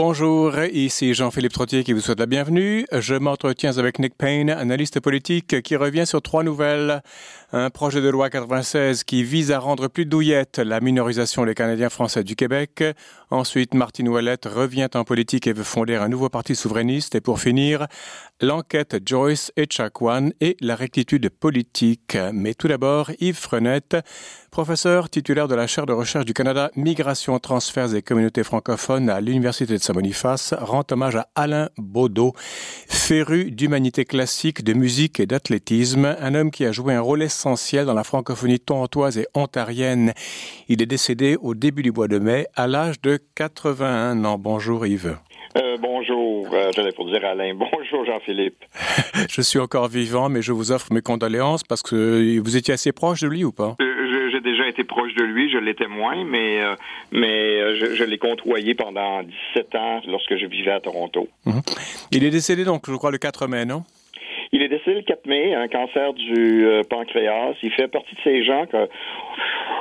Bonjour, ici Jean-Philippe Trottier qui vous souhaite la bienvenue. Je m'entretiens avec Nick Payne, analyste politique, qui revient sur trois nouvelles. Un projet de loi 96 qui vise à rendre plus douillette la minorisation des Canadiens français du Québec. Ensuite, Martine Ouellette revient en politique et veut fonder un nouveau parti souverainiste. Et pour finir, l'enquête Joyce et Chakwan et la rectitude politique. Mais tout d'abord, Yves Frenette, professeur titulaire de la chaire de recherche du Canada Migration, transferts et communautés francophones à l'Université de Saint-Boniface, rend hommage à Alain Baudot, féru d'humanité classique, de musique et d'athlétisme, un homme qui a joué un rôle essentiel dans la francophonie torontoise et ontarienne. Il est décédé au début du mois de mai à l'âge de 81 ans. Bonjour Yves. Euh, bonjour, euh, j'allais pour dire Alain. Bonjour Jean-Philippe. je suis encore vivant, mais je vous offre mes condoléances parce que vous étiez assez proche de lui ou pas? Euh, j'ai déjà été proche de lui, je l'étais moins, mais, euh, mais euh, je, je l'ai côtoyé pendant 17 ans lorsque je vivais à Toronto. Mhm. Il est décédé donc, je crois, le 4 mai, non? Il est décédé le 4 mai, un cancer du euh, pancréas. Il fait partie de ces gens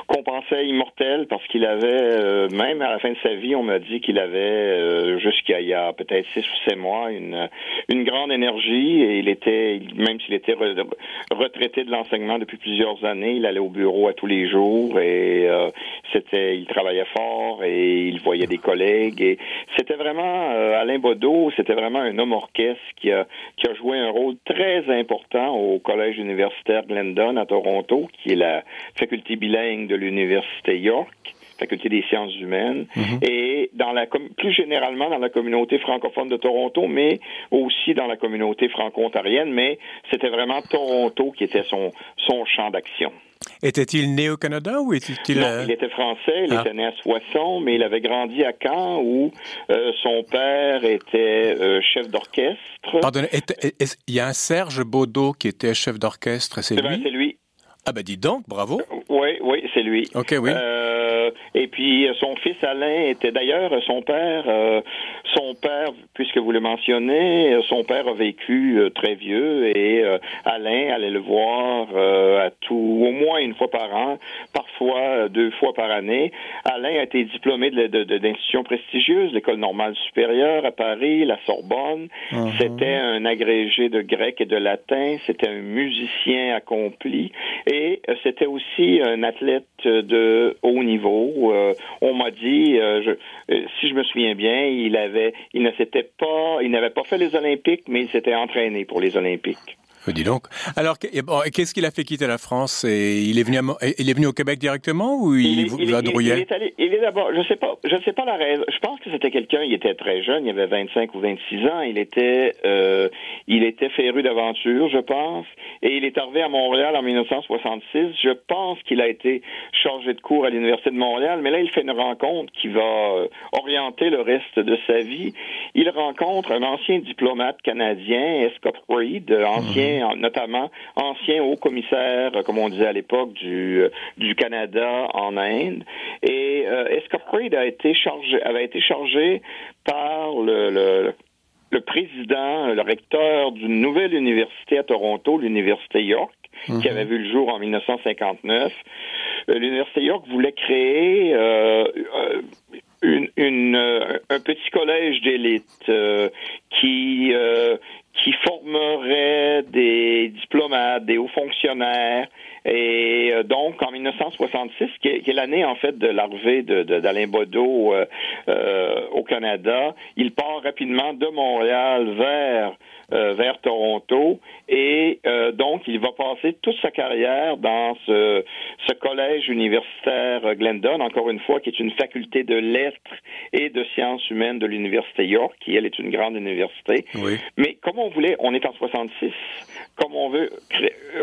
qu'on pensait immortel parce qu'il avait, euh, même à la fin de sa vie, on m'a dit qu'il avait, euh, jusqu'à il y a peut-être six ou sept mois, une, une grande énergie et il était, même s'il était retraité de l'enseignement depuis plusieurs années, il allait au bureau à tous les jours et c'était, il travaillait fort et il voyait des collègues et c'était vraiment, Alain Baudot, c'était vraiment un homme orchestre qui a, qui a joué un rôle très important au collège universitaire Glendon à Toronto, qui est la faculté bilingue de l'Université York faculté des sciences humaines mhm. et dans la plus généralement dans la communauté francophone de Toronto mais aussi dans la communauté franco-ontarienne mais c'était vraiment Toronto qui était son son champ d'action. Était-il né au Canada ou était-il... Non, il était français, il ah. était né à Soissons, mais il avait grandi à Caen où euh, son père était euh, chef d'orchestre. Pardonnez, il y a un Serge Baudot qui était chef d'orchestre, c'est lui? C'est lui. Ah ben dis donc, bravo. Oui, oui, c'est lui. OK, oui. Euh, et puis son fils Alain était d'ailleurs son père. Euh, son père, puisque vous le mentionnez, son père a vécu euh, très vieux et Alain allait le voir à tout, au moins une fois par an, parfois deux fois par année. Alain a été diplômé d'institutions prestigieuses, l'école normale supérieure à Paris, la Sorbonne. Uh-huh. C'était un agrégé de grec et de latin. C'était un musicien accompli. Et c'était aussi un athlète de haut niveau. Euh, on m'a dit, euh, si je me souviens bien, il avait, il ne s'était pas, il n'avait pas fait les Olympiques, mais il s'était entraîné pour les Olympiques. Dis donc. Alors, qu'est-ce qu'il a fait quitter la France et il est venu, il est venu au Québec directement ou il, il, il, il est allé, il est d'abord, je sais pas, je sais pas la raison. Je pense que c'était quelqu'un. Il était très jeune, il avait 25 ou 26 ans. Il était, euh, il était féru d'aventure, je pense, et il est arrivé à Montréal en 1966. Je pense qu'il a été chargé de cours à l'université de Montréal, mais là, il fait une rencontre qui va euh, orienter le reste de sa vie. Il rencontre un ancien diplomate canadien, Scott Reed, ancien notamment ancien haut commissaire, comme on disait à l'époque, du, euh, du Canada en Inde. Et euh, a été chargé, avait été chargé par le, le le président, le recteur d'une nouvelle université à Toronto, l'université York, qui mhm. avait vu le jour en 1959. Euh, l'université York voulait créer euh, une, une, un petit collège d'élite qui Et euh, donc, en 1966, qui est, l'année en fait de l'arrivée d'Alain Baudot euh, euh, au Canada, il part rapidement de Montréal vers vers Toronto et euh, donc il va passer toute sa carrière dans ce, ce collège universitaire Glendon, encore une fois, qui est une faculté de lettres et de sciences humaines de l'université York, qui elle est une grande université. Oui. Mais comme on voulait, on est en 66, comme on veut,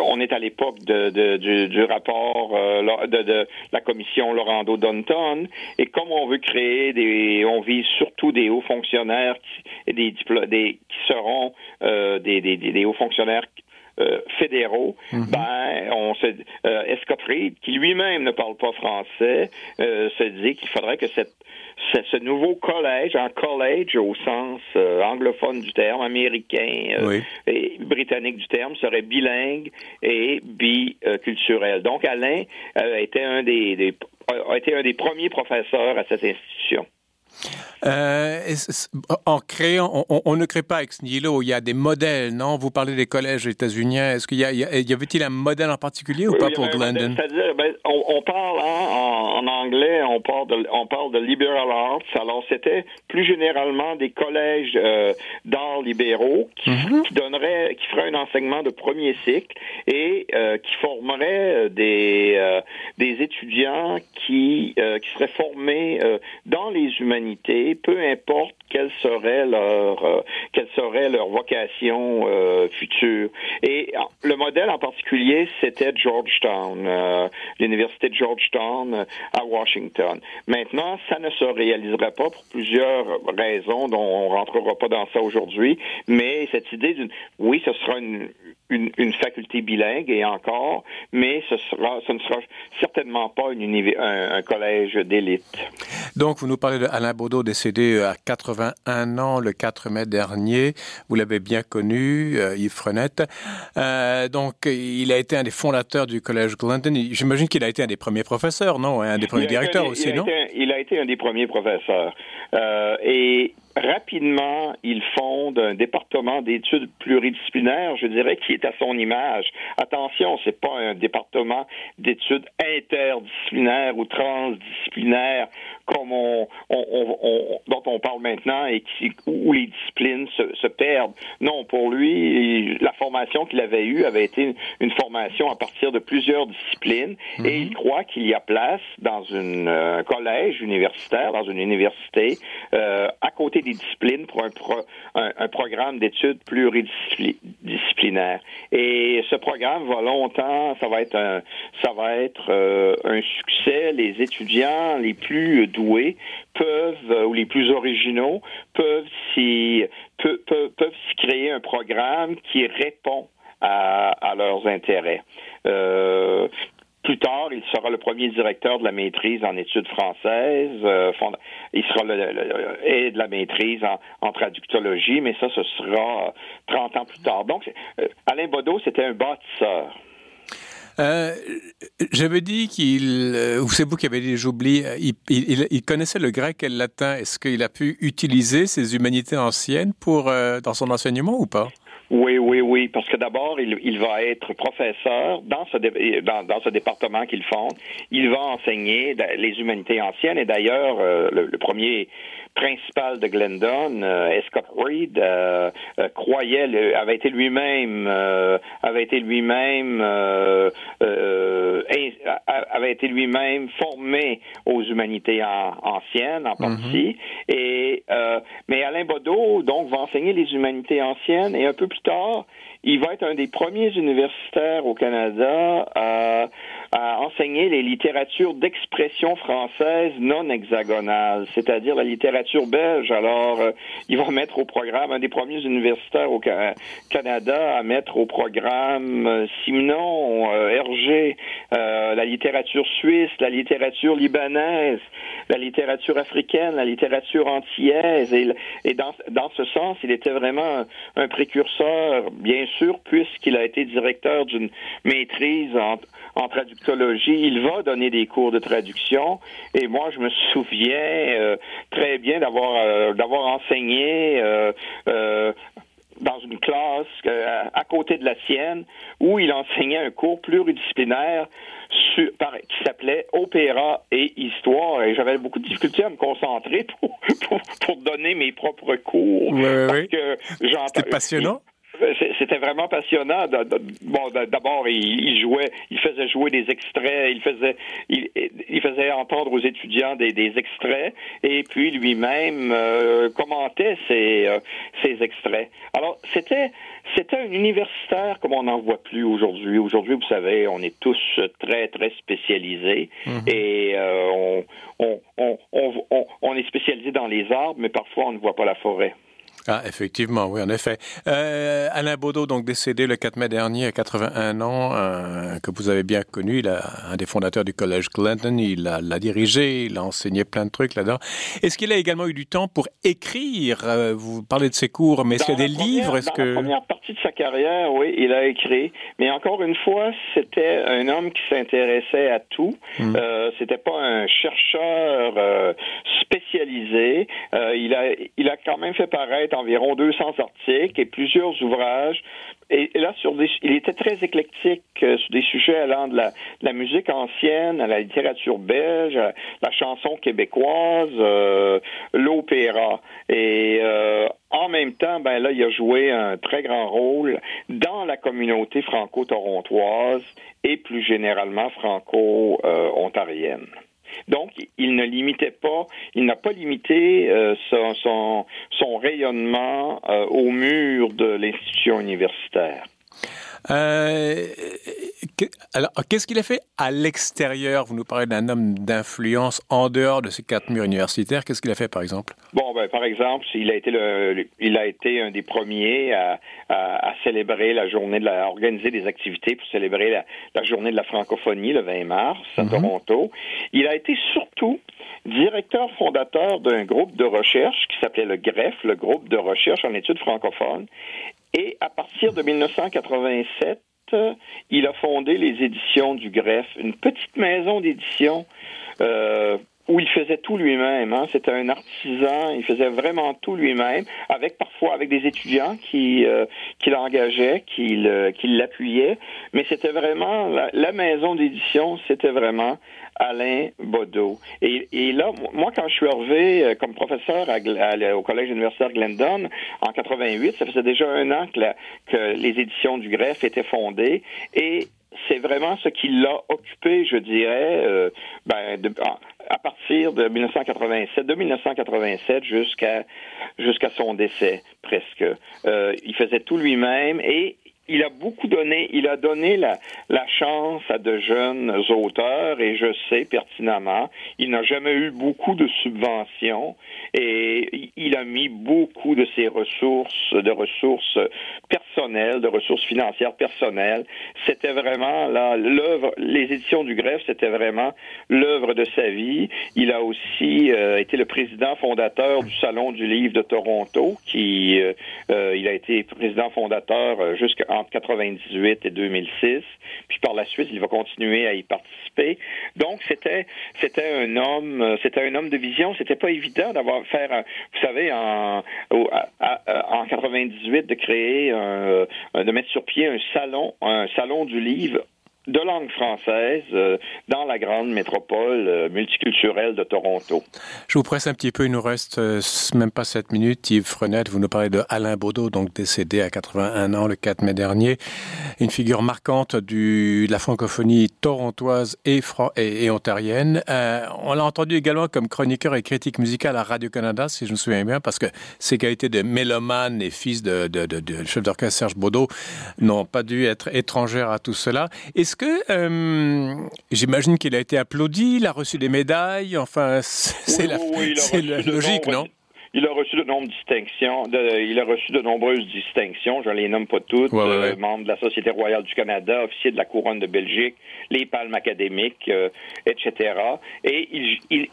on est à l'époque de, de, du, du, rapport euh, de, de, la commission Laurando Dunton, et comme on veut créer des, on vise surtout des hauts fonctionnaires qui, et des, des qui seront euh, des, des, des, hauts fonctionnaires euh, fédéraux, mhm. ben, on se, euh, Reed, qui lui-même ne parle pas français, euh, se dit qu'il faudrait que cette, ce, nouveau collège, un collège au sens euh, anglophone du terme, américain et britannique du terme, serait bilingue et biculturel. Donc, Alain était un des, des, a été un des premiers professeurs à cette institution. Euh, en créant, on, ne crée pas ex nihilo, il y a des modèles, non? Vous parlez des collèges états-uniens. Est-ce qu'il y, y, avait-il un modèle en particulier ou pas pour Glendon? C'est-à-dire, ben, on, parle hein, en, anglais, on parle, de, on parle de liberal arts. Alors, c'était plus généralement des collèges euh, d'arts libéraux qui, mhm. qui, donneraient, qui feraient un enseignement de premier cycle et euh, qui formeraient des, euh, des étudiants qui, qui seraient formés dans les humanités, peu importe quelle serait leur euh, quelle serait leur vocation euh, future. Et le modèle en particulier, c'était Georgetown, euh, l'université de Georgetown à Washington. Maintenant, ça ne se réaliserait pas pour plusieurs raisons dont on rentrera pas dans ça aujourd'hui, mais cette idée d'une oui, ce sera une, une, une, faculté bilingue et encore, mais ce sera ce ne sera certainement pas une, un, un collège d'élite. Donc, vous nous parlez d'Alain Baudot décédé à 81 ans le 4 mai dernier. Vous l'avez bien connu, euh, Yves Frenette. Euh, donc, il a été un des fondateurs du Collège Glendon. J'imagine qu'il a été un des premiers professeurs, non? Un des premiers directeurs aussi, non? il a été un des premiers professeurs. Euh, et rapidement, il fonde un département d'études pluridisciplinaires, je dirais, qui est à son image. Attention, c'est pas un département d'études interdisciplinaires ou transdisciplinaires comme on, dont on parle maintenant et qui, où les disciplines se, perdent. Non, pour lui, la formation qu'il avait eue avait été une, formation à partir de plusieurs disciplines et il mhm. croit qu'il y a place dans une, un collège universitaire, dans une université, euh, à côté des disciplines pour un, un, programme d'études pluridisciplinaires. Et ce programme va longtemps, ça va être un, ça va être euh, un succès. Les étudiants les plus doués peuvent, euh, ou les plus originaux, peuvent s'y peuvent, peuvent, créer un programme qui répond à, à leurs intérêts. Euh, plus tard, il sera le premier directeur de la maîtrise en études françaises. Euh, il sera le, et de la maîtrise en, traductologie, mais ça, ce sera 30 ans plus tard. Donc, euh, Alain Baudot, c'était un bâtisseur. Euh, J'avais dit qu'il, ou c'est vous qui avez dit, j'oublie, il, il, connaissait le grec et le latin. Est-ce qu'il a pu utiliser ces humanités anciennes pour dans son enseignement ou pas? Oui, oui, oui, parce que d'abord, il, il, va être professeur dans ce, dans, dans ce département qu'il fonde. Il va enseigner les humanités anciennes et d'ailleurs, euh, le, premier principal de Glendon, euh, Scott Reed, euh, euh, croyait, avait été lui-même, avait été lui-même, avait été lui-même formé aux humanités anciennes en partie. Mm-hmm. Et mais Alain Baudot donc va enseigner les humanités anciennes et un peu plus il va être un des premiers universitaires au Canada à, enseigner les littératures d'expression française non hexagonale, c'est-à-dire la littérature belge. Alors, euh, il va mettre au programme, un des premiers universitaires au Canada à mettre au programme euh, Simenon, euh, Hergé, la littérature suisse, la littérature libanaise, la littérature africaine, la littérature antillaise. Et, dans, dans ce sens, il était vraiment un précurseur, bien sûr, puisqu'il a été directeur d'une maîtrise en, en, Il va donner des cours de traduction. Et moi, je me souviens euh, très bien d'avoir euh, d'avoir enseigné euh, dans une classe à côté de la sienne où il enseignait un cours pluridisciplinaire qui s'appelait Opéra et Histoire. Et j'avais beaucoup de difficultés à me concentrer pour, pour, donner mes propres cours. Oui, C'était passionnant. C'était vraiment passionnant. Bon, d'abord, il, jouait, il faisait jouer des extraits, il faisait, il, faisait entendre aux étudiants des, extraits, et puis lui-même euh, commentait ces, euh, ces extraits. Alors, c'était, c'était un universitaire comme on n'en voit plus aujourd'hui. Aujourd'hui, vous savez, on est tous très, très spécialisés, mm-hmm. et euh, on, on, on, on, on est spécialisé dans les arbres, mais parfois on ne voit pas la forêt. Ah, effectivement, oui, en effet. Euh, Alain Baudot, donc décédé le 4 mai dernier à 81 ans, euh, que vous avez bien connu, il a, un des fondateurs du Collège Clinton, il l'a dirigé, il a enseigné plein de trucs là-dedans. Est-ce qu'il a également eu du temps pour écrire? Euh, Vous parlez de ses cours, mais est-ce qu'il y a des livres? Est-ce que... la première partie de sa carrière, oui, il a écrit. Mais encore une fois, c'était un homme qui s'intéressait à tout. Hmm. Euh, c'était pas un chercheur euh, spécialisé. il, a, il a quand même fait paraître environ 200 articles et plusieurs ouvrages. Et, là, sur il était très éclectique euh, sur des sujets allant de la, musique ancienne à la littérature belge, à la chanson québécoise, euh, l'opéra. Et euh, en même temps, ben là, il a joué un très grand rôle dans la communauté franco-torontoise et plus généralement franco-ontarienne. Donc, il ne limitait pas, il n'a pas limité euh, son, son, rayonnement euh, au mur de l'institution universitaire. Euh, alors, qu'est-ce qu'il a fait à l'extérieur? Vous nous parlez d'un homme d'influence en dehors de ces quatre murs universitaires. Qu'est-ce qu'il a fait, par exemple? Bon, ben, par exemple, il a été le, il a été un des premiers à, à, célébrer la journée de la, à organiser des activités pour célébrer la, la journée de la francophonie le 20 mars à mhm. Toronto. Il a été surtout directeur fondateur d'un groupe de recherche qui s'appelait le GREF, le groupe de recherche en études francophones, et à partir de 1987, il a fondé les éditions du Greffe, une petite maison d'édition euh, où il faisait tout lui-même. Hein. C'était un artisan, il faisait vraiment tout lui-même, avec parfois avec des étudiants qui euh, qui l'engageaient, qui l'appuyaient. Mais c'était vraiment la, maison d'édition, c'était vraiment Alain Baudot. Et, et, là, moi, quand je suis arrivé euh, comme professeur au Collège universitaire Glendon en 88, ça faisait déjà un an que, que les éditions du greffe étaient fondées et c'est vraiment ce qui l'a occupé, je dirais, euh, ben, à partir de 1987, de 1987 jusqu'à jusqu'à son décès presque. Euh, il faisait tout lui-même et il a beaucoup donné, il a donné la, chance à de jeunes auteurs et je sais pertinemment, il n'a jamais eu beaucoup de subventions et il a mis beaucoup de ses ressources, de ressources personnelles, de ressources financières personnelles. C'était vraiment là l'œuvre, les éditions du Greffe, c'était vraiment l'œuvre de sa vie. Il a aussi euh, été le président fondateur du Salon du Livre de Toronto, qui euh, euh, il a été président fondateur jusqu'à entre 98 et 2006. Puis par la suite, il va continuer à y participer. Donc c'était c'était un homme euh, c'était un homme de vision. C'était pas évident d'avoir faire vous savez en en 98 de créer un, de mettre sur pied un salon un salon du livre de langue française euh, dans la grande métropole euh, multiculturelle de Toronto. Je vous presse un petit peu, il nous reste euh, même pas sept minutes. Yves Frenette, vous nous parlez de Alain Baudot, donc décédé à 81 ans le 4 mai dernier, une figure marquante de la francophonie torontoise et, ontarienne. on l'a entendu également comme chroniqueur et critique musical à Radio-Canada, si je me souviens bien, parce que ses qualités de mélomane et fils de, chef d'orchestre Serge Baudot n'ont pas dû être étrangères à tout cela. Est-ce que, euh, j'imagine qu'il a été applaudi, il a reçu des médailles, enfin, c'est la, logique, non? il a reçu de nombreuses distinctions. De, il a reçu de nombreuses distinctions. Je les nomme pas toutes. Euh, membre de la Société royale du Canada, officier de la couronne de Belgique, les palmes académiques, euh, etc. Et il, il,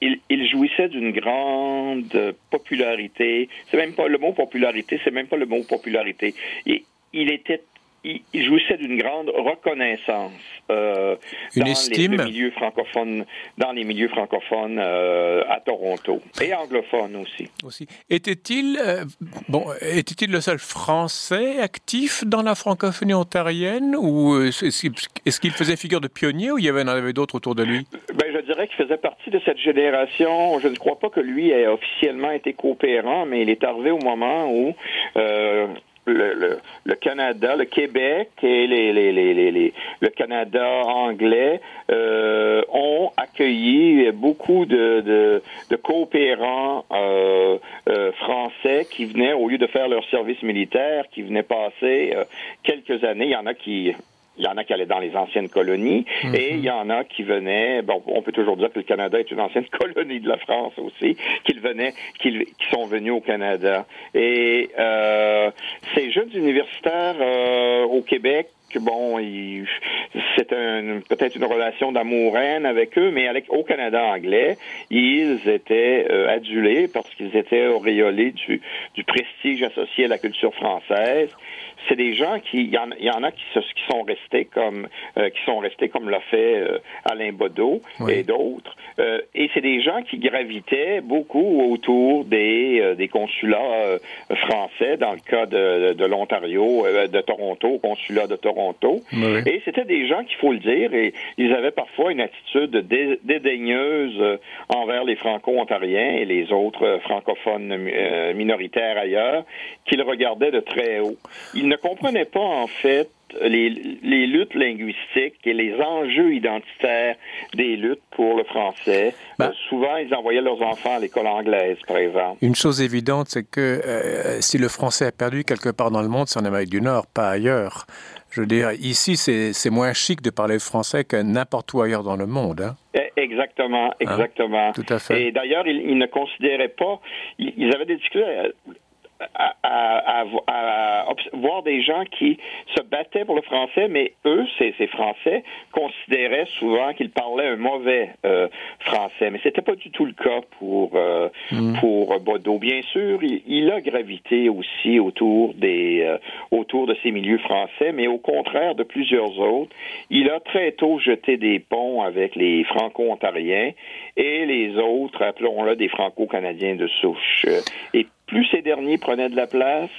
il, il jouissait d'une grande popularité. C'est même pas le mot popularité. C'est même pas le mot popularité. Il était il jouissait d'une grande reconnaissance euh, dans les milieux francophones, dans les milieux francophones euh, à Toronto et anglophones aussi. Aussi. Était-il euh, bon, était-il le seul Français actif dans la francophonie ontarienne ou est-ce qu'il faisait figure de pionnier ou il y avait, en avait d'autres autour de lui? Ben, je dirais qu'il faisait partie de cette génération. Je ne crois pas que lui ait officiellement été coopérant, mais il est arrivé au moment où le, le, Canada, le Québec et les, le Canada anglais euh, ont accueilli beaucoup de coopérants euh, euh, français qui venaient, au lieu de faire leur service militaire, qui venaient passer euh, quelques années. Il y en a qui il y en a qui allaient dans les anciennes colonies Mhm. et il y en a qui venaient. Bon, on peut toujours dire que le Canada est une ancienne colonie de la France aussi, qu'ils venaient, qu'ils qui sont venus au Canada. Et euh, ces jeunes universitaires euh, au Québec bon, c'est un- peut-être une relation d'amour-haine avec eux, mais avec, au Canada anglais, ils étaient euh, adulés parce qu'ils étaient auréolés du, du prestige associé à la culture française. C'est des gens qui, il y, en, y en a qui, se- qui sont restés comme, euh, qui sont restés comme l'a fait euh, Alain Baudot Oui. et d'autres. Euh, et c'est des gens qui gravitaient beaucoup autour des, euh, des consulats euh, français, dans le cas de, de l'Ontario, euh, de Toronto, consulat de Toronto. Oui. Et c'était des gens qu'il faut le dire, et ils avaient parfois une attitude dé- dédaigneuse envers les Franco-Ontariens et les autres francophones minoritaires ailleurs, qu'ils regardaient de très haut. Ils ne comprenaient pas en fait les, les luttes linguistiques et les enjeux identitaires des luttes pour le français. Ben- Euh, souvent, ils envoyaient leurs enfants à l'école anglaise, par exemple. Une chose évidente, c'est que euh, si le français a perdu quelque part dans le monde, c'est en Amérique du Nord, pas ailleurs. Je veux dire, ici, c'est moins chic de parler français que n'importe où ailleurs dans le monde. hein. Eh, Exactement, exactement. Tout à fait. Et d'ailleurs, ils, ils ne considéraient pas, ils, ils avaient des difficultés à, à- à- voir des gens qui se battaient pour le français, mais eux, ces, ces Français, considéraient souvent qu'ils parlaient un mauvais euh, français. Mais c'était pas du tout le cas pour euh, pour Baudot. Bien sûr, il, il a gravité aussi autour des euh, autour de ces milieux français, mais au contraire de plusieurs autres, il a très tôt jeté des ponts avec les Franco-Ontariens et les autres, appelons-le des Franco-Canadiens de souche. Et plus ces derniers prenaient de la place,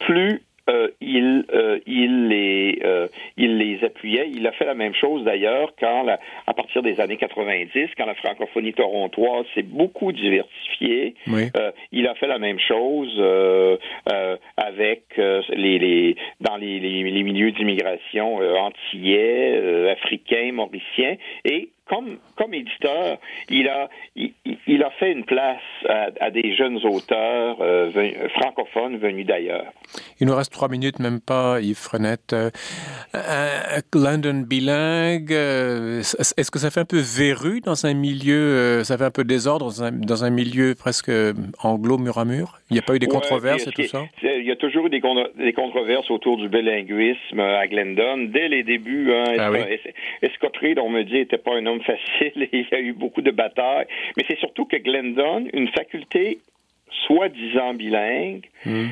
plus euh, il, euh, il, les, euh, il les appuyait. Il a fait la même chose d'ailleurs quand, la- à partir des années 90, quand la francophonie torontoise s'est beaucoup diversifiée. Oui. Euh, il a fait la même chose euh, euh, avec les, les dans les, les, les milieux d'immigration euh, antillais, euh, africains, mauriciens et comme, comme éditeur, il a, il, a fait une place à, à des jeunes auteurs euh, ven- francophones venus d'ailleurs. Il nous reste trois minutes, même pas, Yves Frenette. Euh, un London bilingue, euh, est-ce que ça fait un peu verru dans un milieu, euh, ça fait un peu désordre dans un, dans un milieu presque anglo mur à mur? Il n'y a pas eu des Ouais, controverses et tout ça? Il y a toujours eu des, des controverses autour du bilinguisme à Glendon dès les débuts. Hein, Ah oui. On me dit, n'était pas un homme facile. Il y a eu beaucoup de batailles. Mais c'est surtout que Glendon, une faculté soi-disant bilingue, Hmm.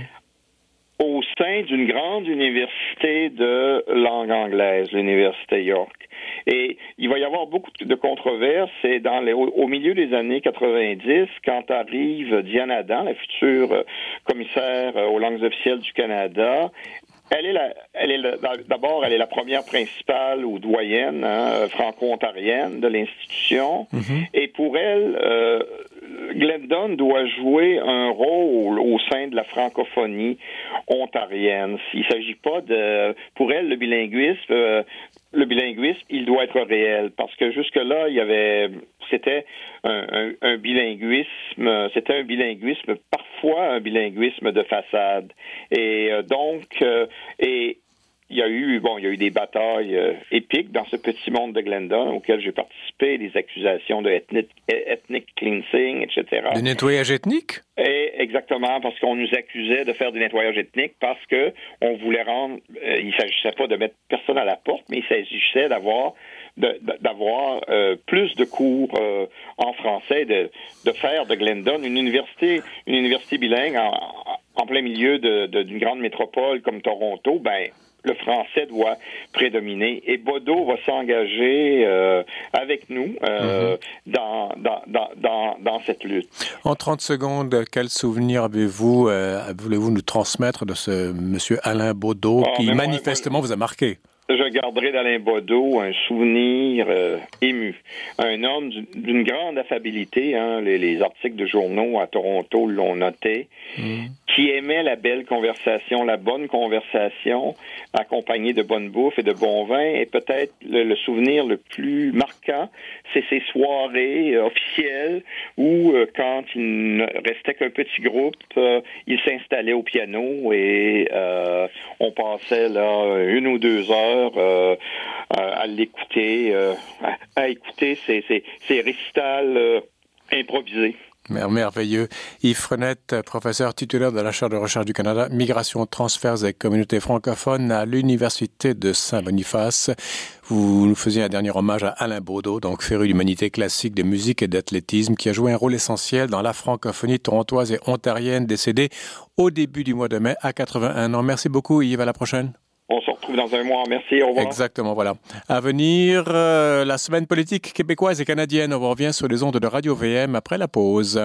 au sein d'une grande université de langue anglaise, l'université York. Et il va y avoir beaucoup de controverses. Et dans les, au, au milieu des années 90, quand arrive Diane Adam, la future euh, commissaire euh, aux langues officielles du Canada, elle est la, elle est la- d'abord, elle est la première principale ou doyenne hein, franco-ontarienne de l'institution. Et pour elle, euh, Glendon doit jouer un rôle au sein de la francophonie ontarienne. Il s'agit pas de, pour elle, le bilinguisme, euh, le bilinguisme, il doit être réel parce que jusque là, il y avait, c'était un bilinguisme, c'était un bilinguisme parfois un bilinguisme de façade. Et euh, donc, euh, et il y a eu bon, il y a eu des batailles euh, épiques dans ce petit monde de Glendon auquel j'ai participé, des accusations de ethnic, ethnic cleansing, etc. De nettoyage ethnique Et exactement, parce qu'on nous accusait de faire du nettoyage ethnique parce que on voulait rendre, euh, il s'agissait pas de mettre personne à la porte, mais il s'agissait d'avoir d'avoir euh, plus de cours euh, en français, de, de faire de Glendon une université, une université bilingue en, en plein milieu de- de- d'une grande métropole comme Toronto. Ben le français doit prédominer. Et Bodo va s'engager euh, avec nous euh, dans, dans, dans, dans, dans cette lutte. En 30 secondes, quel souvenir avez-vous, euh, voulez-vous nous transmettre de ce monsieur Alain Baudot Ah, qui moi, manifestement vous a marqué? Je garderai d'Alain Baudot un souvenir euh, ému. Un homme d'une- grande affabilité, hein, les, les articles de journaux à Toronto l'ont noté, qui aimait la belle conversation, la bonne conversation, accompagnée de bonne bouffe et de bon vin. Et peut-être le, souvenir le plus marquant, c'est ces soirées euh, officielles où, euh, quand il ne restait qu'un petit groupe, il s'installait au piano et on passait là une ou deux heures à l'écouter, à, écouter ces, ces, récitals improvisés. Merveilleux. Yves Frenette, professeur titulaire de la Chaire de recherche du Canada, Migration, transferts et communautés francophones à l'Université de Saint-Boniface. Vous nous faisiez un dernier hommage à Alain Baudot, donc féru d'humanité classique de musique et d'athlétisme, qui a joué un rôle essentiel dans la francophonie torontoise et ontarienne, décédé au début du mois de mai à 81 ans. Merci beaucoup, Yves. À la prochaine. On se retrouve dans un mois. Merci. Au revoir. Exactement, voilà. À venir, euh, la semaine politique québécoise et canadienne. On revient sur les ondes de Radio VM après la pause.